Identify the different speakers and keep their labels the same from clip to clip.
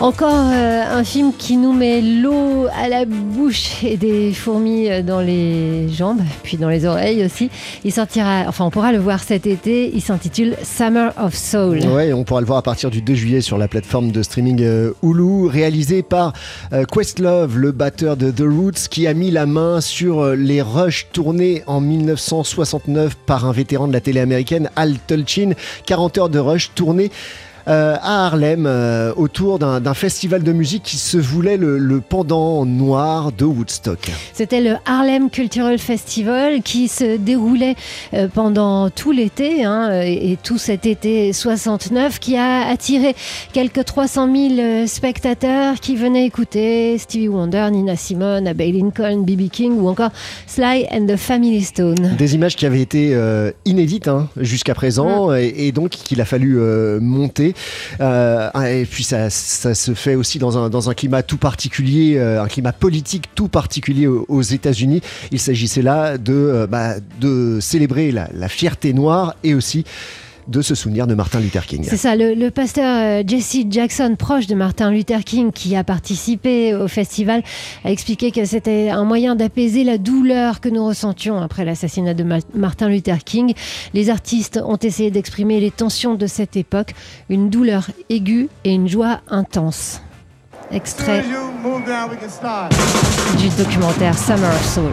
Speaker 1: Encore euh, un film qui nous met l'eau à la bouche et des fourmis euh, dans les jambes, puis dans les oreilles aussi. Il sortira, enfin on pourra le voir cet été, il s'intitule Summer of Soul.
Speaker 2: Ouais, on pourra le voir à partir du 2 juillet sur la plateforme de streaming euh, Hulu, réalisé par Questlove, le batteur de The Roots, qui a mis la main sur les rushs tournés en 1969 par un vétéran de la télé américaine, Al Tulchin. 40 heures de rush tournés euh, à Harlem euh, autour d'un festival de musique qui se voulait le, pendant noir de Woodstock.
Speaker 1: C'était le Harlem Cultural Festival qui se déroulait euh, pendant tout l'été hein, et, tout cet été 69 qui a attiré quelques 300 000 spectateurs qui venaient écouter Stevie Wonder, Nina Simone, Abbey Lincoln, B.B. King ou encore Sly and the Family Stone.
Speaker 2: Des images qui avaient été inédites hein, jusqu'à présent et, et, donc qu'il a fallu monter. Euh, et puis ça, se fait aussi dans un, dans un climat tout particulier, euh, un climat politique tout particulier aux, États-Unis. Il s'agissait là de, euh, bah, de célébrer la fierté noire et aussi de se souvenir de Martin Luther King.
Speaker 1: C'est ça, le, pasteur euh, Jesse Jackson, proche de Martin Luther King, qui a participé au festival, a expliqué que c'était un moyen d'apaiser la douleur que nous ressentions après l'assassinat de Martin Luther King. Les artistes ont essayé d'exprimer les tensions de cette époque, une douleur aiguë et une joie intense. Extrait du documentaire Summer of Soul.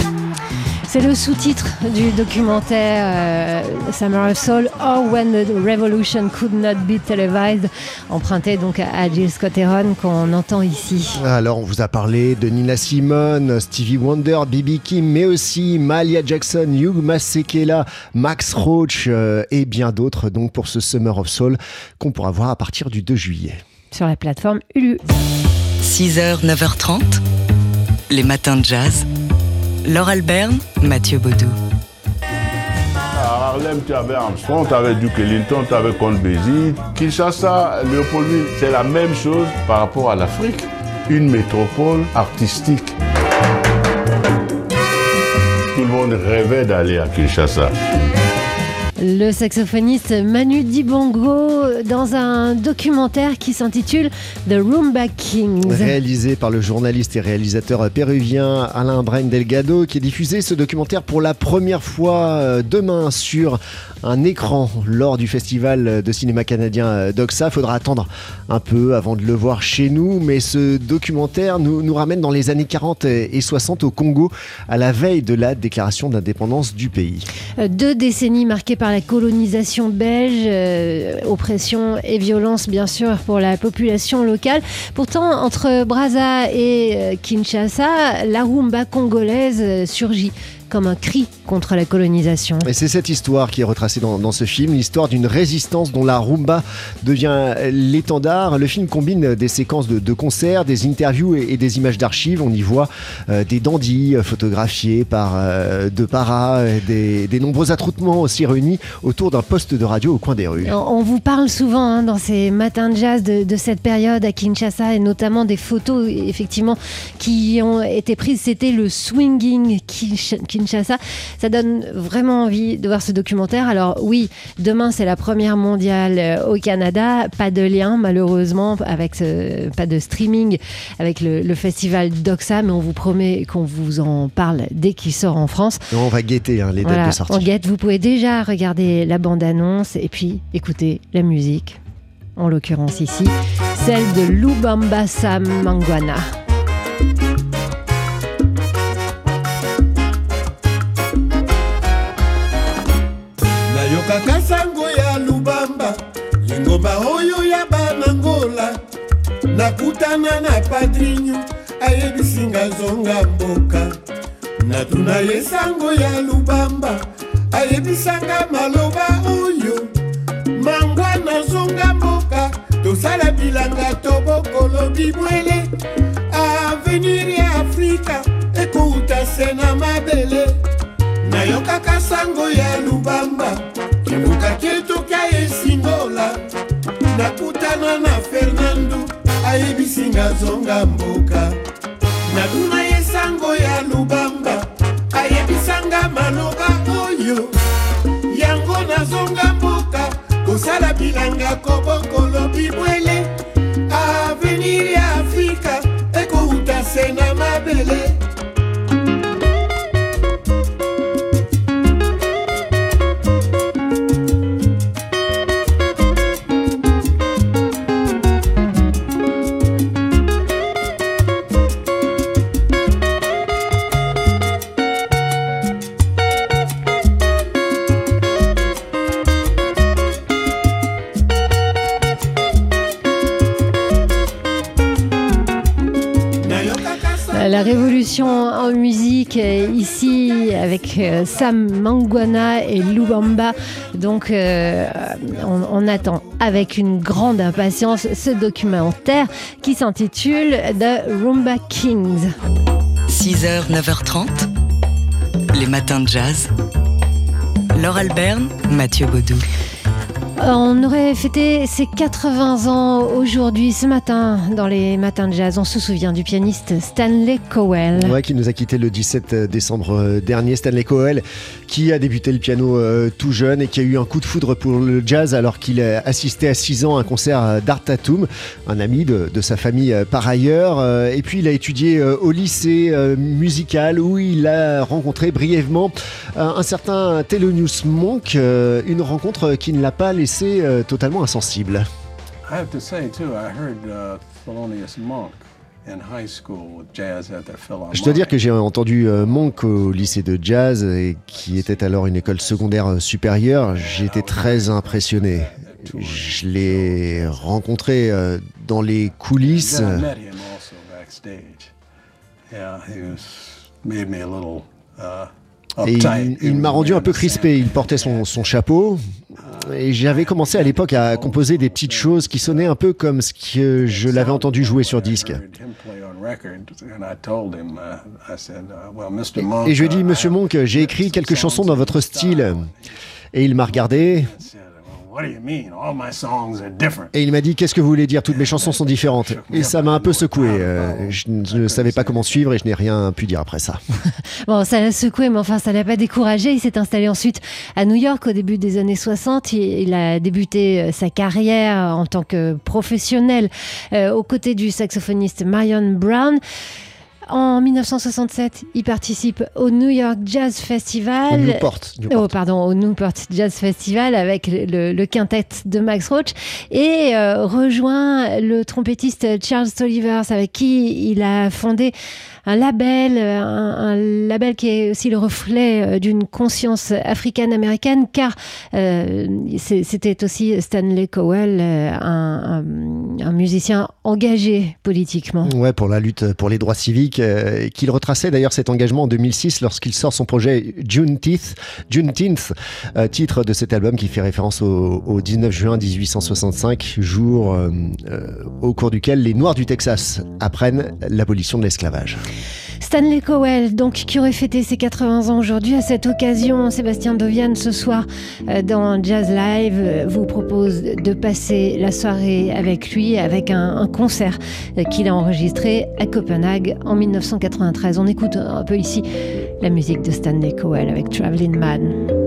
Speaker 1: C'est le sous-titre du documentaire euh, Summer of Soul, or When the Revolution Could Not Be Televised, emprunté donc à Jill Scott Heron qu'on entend ici.
Speaker 2: Alors on vous a parlé de Nina Simone, Stevie Wonder, B.B. Kim, mais aussi Malia Jackson, Hugh Masekela, Max Roach euh, et bien d'autres donc pour ce Summer of Soul qu'on pourra voir à partir du 2 juillet.
Speaker 1: Sur la plateforme Ulu.
Speaker 3: 6h, 9h30, les matins de jazz. Laure Alberne, Mathieu Baudou.
Speaker 4: À Harlem, tu avais Armstrong, tu avais Duke Ellington, tu avais Count Basie. Kinshasa, Léopoldville, c'est la même chose par rapport à l'Afrique. Une métropole artistique. Tout le monde rêvait d'aller à Kinshasa.
Speaker 1: Le saxophoniste Manu Dibango dans un documentaire qui s'intitule The Roomba Kings.
Speaker 2: Réalisé par le journaliste et réalisateur péruvien Alain Brain Delgado, qui est diffusé ce documentaire pour la première fois euh, demain sur un écran lors du festival de cinéma canadien euh, Doxa. Faudra attendre un peu avant de le voir chez nous, mais ce documentaire nous, nous ramène dans les années 40 et 60 au Congo, à la veille de la déclaration d'indépendance du pays.
Speaker 1: Euh, deux décennies marquées par la colonisation belge, euh, oppression et violence bien sûr pour la population locale. Pourtant, entre Brazza et euh, Kinshasa, la rumba congolaise surgit comme un cri contre la colonisation.
Speaker 2: Et c'est cette histoire qui est retracée dans, ce film, l'histoire d'une résistance dont la rumba devient l'étendard. Le film combine des séquences de, concerts, des interviews et, des images d'archives. On y voit euh, des dandys photographiés par euh, de paras, des, nombreux attroupements aussi réunis autour d'un poste de radio au coin des rues.
Speaker 1: On vous parle souvent hein, dans ces matins de jazz de, de, cette période à Kinshasa et notamment des photos effectivement qui ont été prises. C'était le swinging Kinshasa ça donne vraiment envie de voir ce documentaire. Alors oui, demain c'est la première mondiale euh, au Canada. Pas de lien malheureusement avec ce, pas de streaming avec le, festival Doxa, mais on vous promet qu'on vous en parle dès qu'il sort en France.
Speaker 2: On va guetter hein, les dates de sortie.
Speaker 1: On guette. Vous pouvez déjà regarder la bande-annonce et puis écouter la musique. En l'occurrence ici, celle de Lubamba Mangwana.
Speaker 5: Lingomba oyo ya banangola nakutana na padrinyu ayebisinga zonga mboka. Natuna ye sango ya lubamba ayebisanga maloba oyo. Mangwa nazonga mboka tosala bilanga tobokolo bibwele. Avenir ya afrika ekouta se na mabele. Nayokaka sango ya lubamba kibuka ketoka esingola nakutana na fernando ayebisinga zonga mboka. Natuna ye sango ya lubamba ayebisanga maloba oyo. Yango nazonga mboka kosala bilanga kobokolo
Speaker 1: en musique euh, ici avec euh, Sam Mangwana et Lubamba. Donc euh, on, on attend avec une grande impatience ce documentaire qui s'intitule The Rumba Kings.
Speaker 3: 6h, 9h30, les matins de jazz. Laure Alberne, Mathieu Baudou.
Speaker 1: On aurait fêté ses 80 ans aujourd'hui, ce matin, dans les matins de jazz. On se souvient du pianiste Stanley Cowell.
Speaker 2: Ouais, qui nous a quitté le 17 décembre euh, dernier, Stanley Cowell, qui a débuté le piano euh, tout jeune et qui a eu un coup de foudre pour le jazz alors qu'il a assisté à 6 ans à un concert euh, d'Art Tatum, un ami de, sa famille euh, par ailleurs. Euh, Et puis il a étudié euh, au lycée euh, musical où il a rencontré brièvement euh, un certain Thelonious Monk, euh, une rencontre qui ne l'a pas laissé euh, totalement insensible.
Speaker 6: I have to say too, I heard uh, Thelonious Monk.
Speaker 2: Je dois dire que j'ai entendu euh, Monk au lycée de jazz, et qui était alors une école secondaire euh, supérieure. J'étais très impressionné. Je l'ai rencontré dans les coulisses.
Speaker 6: Uh,
Speaker 2: Et il, il m'a rendu un peu crispé. Il portait son, son chapeau. Et j'avais commencé à l'époque à composer des petites choses qui sonnaient un peu comme ce que je l'avais entendu jouer sur disque. Et, et je lui ai dit, Monsieur Monk, j'ai écrit quelques chansons dans votre style. Et il m'a regardé
Speaker 6: I said, well, what do you mean? All my songs are different.
Speaker 2: et il m'a dit, qu'est-ce que vous voulez dire? Toutes mes chansons sont différentes. Et ça m'a un peu secoué. Euh, Je, ne savais pas comment suivre et je n'ai rien pu dire après ça.
Speaker 1: Bon, ça l'a secoué, mais enfin, ça l'a pas découragé. Il s'est installé ensuite à New York au début des années 60. Il, a débuté euh, sa carrière en tant que professionnel euh, aux côtés du saxophoniste Marion Brown. En 1967, il participe au New York Jazz Festival.
Speaker 2: On nous porte.
Speaker 1: Oh, pardon, au Newport Jazz Festival avec le, le- quintet de Max Roach et euh, rejoint le trompettiste Charles Tolivers avec qui il a fondé un label, un, un label qui est aussi le reflet euh, d'une conscience africaine-américaine car euh, c'était aussi Stanley Cowell, un, un- un musicien engagé politiquement.
Speaker 2: Ouais, pour la lutte pour les droits civiques, euh, qu'il retraçait d'ailleurs cet engagement en 2006 lorsqu'il sort son projet Juneteenth, euh, titre de cet album qui fait référence au, au 19 juin 1865, jour euh, euh, au cours duquel les Noirs du Texas apprennent l'abolition de l'esclavage.
Speaker 1: Stanley Cowell, donc, qui aurait fêté ses 80 ans aujourd'hui. À cette occasion, Sébastien Dovian, ce soir, euh, dans Jazz Live, euh, vous propose de passer la soirée avec lui, avec un, un concert qu'il a enregistré à Copenhague en 1993. On écoute un peu ici la musique de Stanley Cowell avec Traveling Man.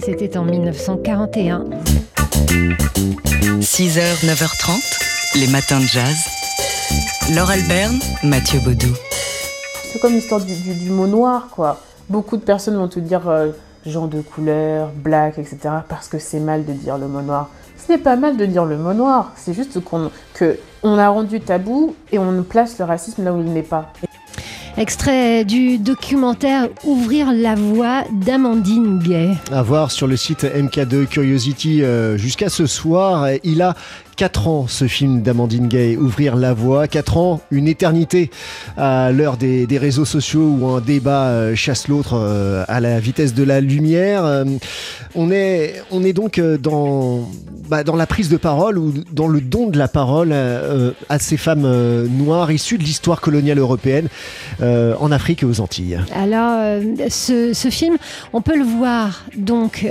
Speaker 1: C'était en 1941.
Speaker 3: 6h, 9h30, les matins de jazz. Laure Alberne, Mathieu Baudou.
Speaker 7: C'est comme l'histoire du, du- du mot noir, quoi. Beaucoup de personnes vont te dire euh, genre de couleur, black, etc. parce que c'est mal de dire le mot noir. Ce n'est pas mal de dire le mot noir, c'est juste qu'on que on a rendu tabou et on place le racisme là où il n'est pas.
Speaker 1: Extrait du documentaire Ouvrir la voie d'Amandine Gay.
Speaker 2: À voir sur le site MK2 Curiosity euh, jusqu'à ce soir. Il a 4 ans ce film d'Amandine Gay, Ouvrir la voie. 4 ans, une éternité à l'heure des, réseaux sociaux où un débat euh, chasse l'autre euh, à la vitesse de la lumière. Euh, on, est, on est donc dans, bah, dans la prise de parole ou dans le don de la parole à ces femmes noires issues de l'histoire coloniale européenne en Afrique et aux Antilles.
Speaker 1: Alors, ce, film, on peut le voir donc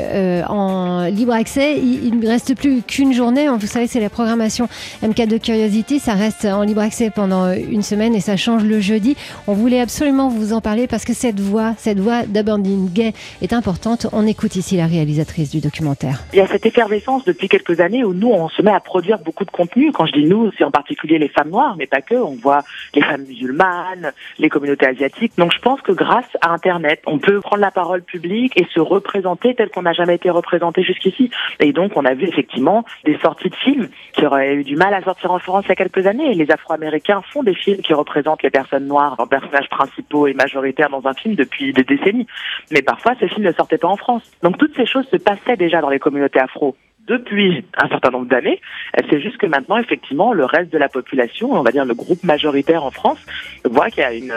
Speaker 1: en libre accès. Il ne reste plus qu'une journée. Vous savez, c'est la programmation MK2 Curiosity. Ça reste en libre accès pendant une semaine et ça change le jeudi. On voulait absolument vous en parler parce que cette voix, cette voix d'Abandine Gay est importante. On écoute ici la réalisatrice du documentaire.
Speaker 8: Il y a cette effervescence depuis quelques années où nous, on se met à produire beaucoup de contenu. Quand je dis nous, c'est en particulier les femmes noires, mais pas que. On voit les femmes musulmanes, les communautés asiatiques. Donc je pense que grâce à Internet, on peut prendre la parole publique et se représenter tel qu'on n'a jamais été représenté jusqu'ici. Et donc on a vu effectivement des sorties de films qui auraient eu du mal à sortir en France il y a quelques années. Les Afro-Américains font des films qui représentent les personnes noires en personnages principaux et majoritaires dans un film depuis des décennies. Mais parfois, ces films ne sortaient pas en France. Donc toutes ces choses se passaient déjà dans les communautés afro depuis un certain nombre d'années. C'est juste que maintenant, effectivement, le reste de la population, on va dire le groupe majoritaire en France, voit qu'il y a une,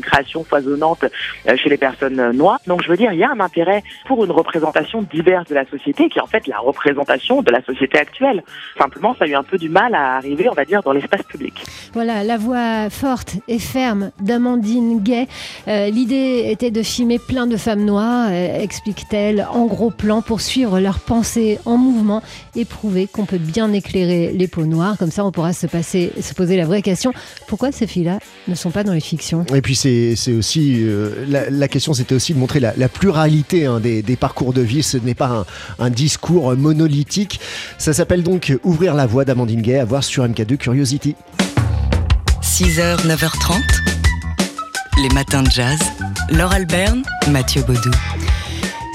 Speaker 8: création foisonnante euh, chez les personnes euh, noires. Donc, je veux dire, il y a un intérêt pour une représentation diverse de la société, qui est en fait la représentation de la société actuelle. Simplement, ça a eu un peu du mal à arriver, on va dire, dans l'espace public.
Speaker 1: Voilà, la voix forte et ferme d'Amandine Gay. Euh, L'idée était de filmer plein de femmes noires, explique-t-elle, en gros plan pour suivre leurs pensées en mouvement et prouver qu'on peut bien éclairer les peaux noires. Comme ça, on pourra se, passer, se poser la vraie question pourquoi ces filles-là ne sont pas dans les fictions?
Speaker 2: Et puis c'est c'est aussi euh, la, la question, c'était aussi de montrer la, la pluralité hein, des, des parcours de vie. Ce n'est pas un, un discours monolithique. Ça s'appelle donc Ouvrir la voie d'Amandine Gay à voir sur MK2 Curiosity.
Speaker 3: 6h, 9h30, les matins de jazz. Laure Alberne, Mathieu Baudou.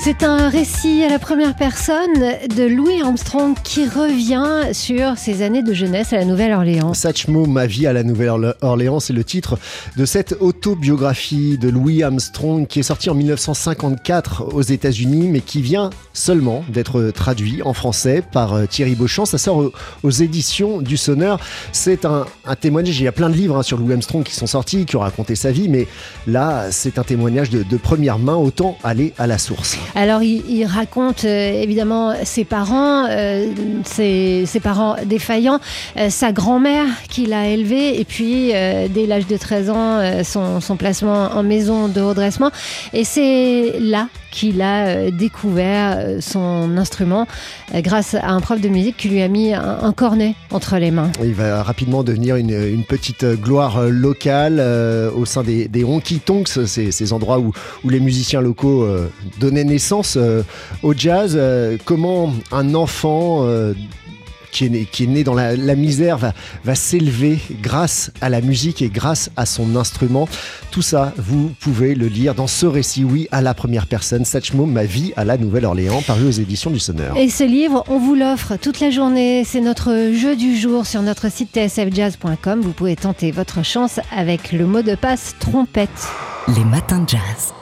Speaker 1: C'est un récit à la première personne de Louis Armstrong qui revient sur ses années de jeunesse à la Nouvelle-Orléans.
Speaker 2: Satchmo, ma vie à la Nouvelle-Orléans, c'est le titre de cette autobiographie de Louis Armstrong qui est sortie en 1954 aux États-Unis, mais qui vient seulement d'être traduit en français par euh, Thierry Beauchamp. Ça sort aux, éditions du Sonneur. C'est un, un témoignage. Il y a plein de livres hein, sur Louis Armstrong qui sont sortis, qui ont raconté sa vie, mais là, c'est un témoignage de, de première main. Autant aller à la source.
Speaker 1: Alors, il, raconte euh, évidemment ses parents, euh, ses, parents défaillants, euh, sa grand-mère qui l'a élevé, et puis dès l'âge de 13 ans, son placement en maison de redressement. Et c'est là qu'il a euh, découvert euh, son instrument euh, grâce à un prof de musique qui lui a mis un, cornet entre les mains.
Speaker 2: Il va rapidement devenir une, petite gloire locale au sein des, honky tonks, ces, endroits où, les musiciens locaux donnaient naissance au jazz. Comment un enfant qui est né, qui est né dans la, la misère va, va s'élever grâce à la musique et grâce à son instrument. Tout ça, vous pouvez le lire dans ce récit, oui, à la première personne, Satchmo, ma vie à la Nouvelle-Orléans, paru aux éditions du Sonneur.
Speaker 1: Et ce livre, on vous l'offre toute la journée. C'est notre jeu du jour sur notre site tsfjazz.com. Vous pouvez tenter votre chance avec le mot de passe trompette.
Speaker 3: Les matins de jazz.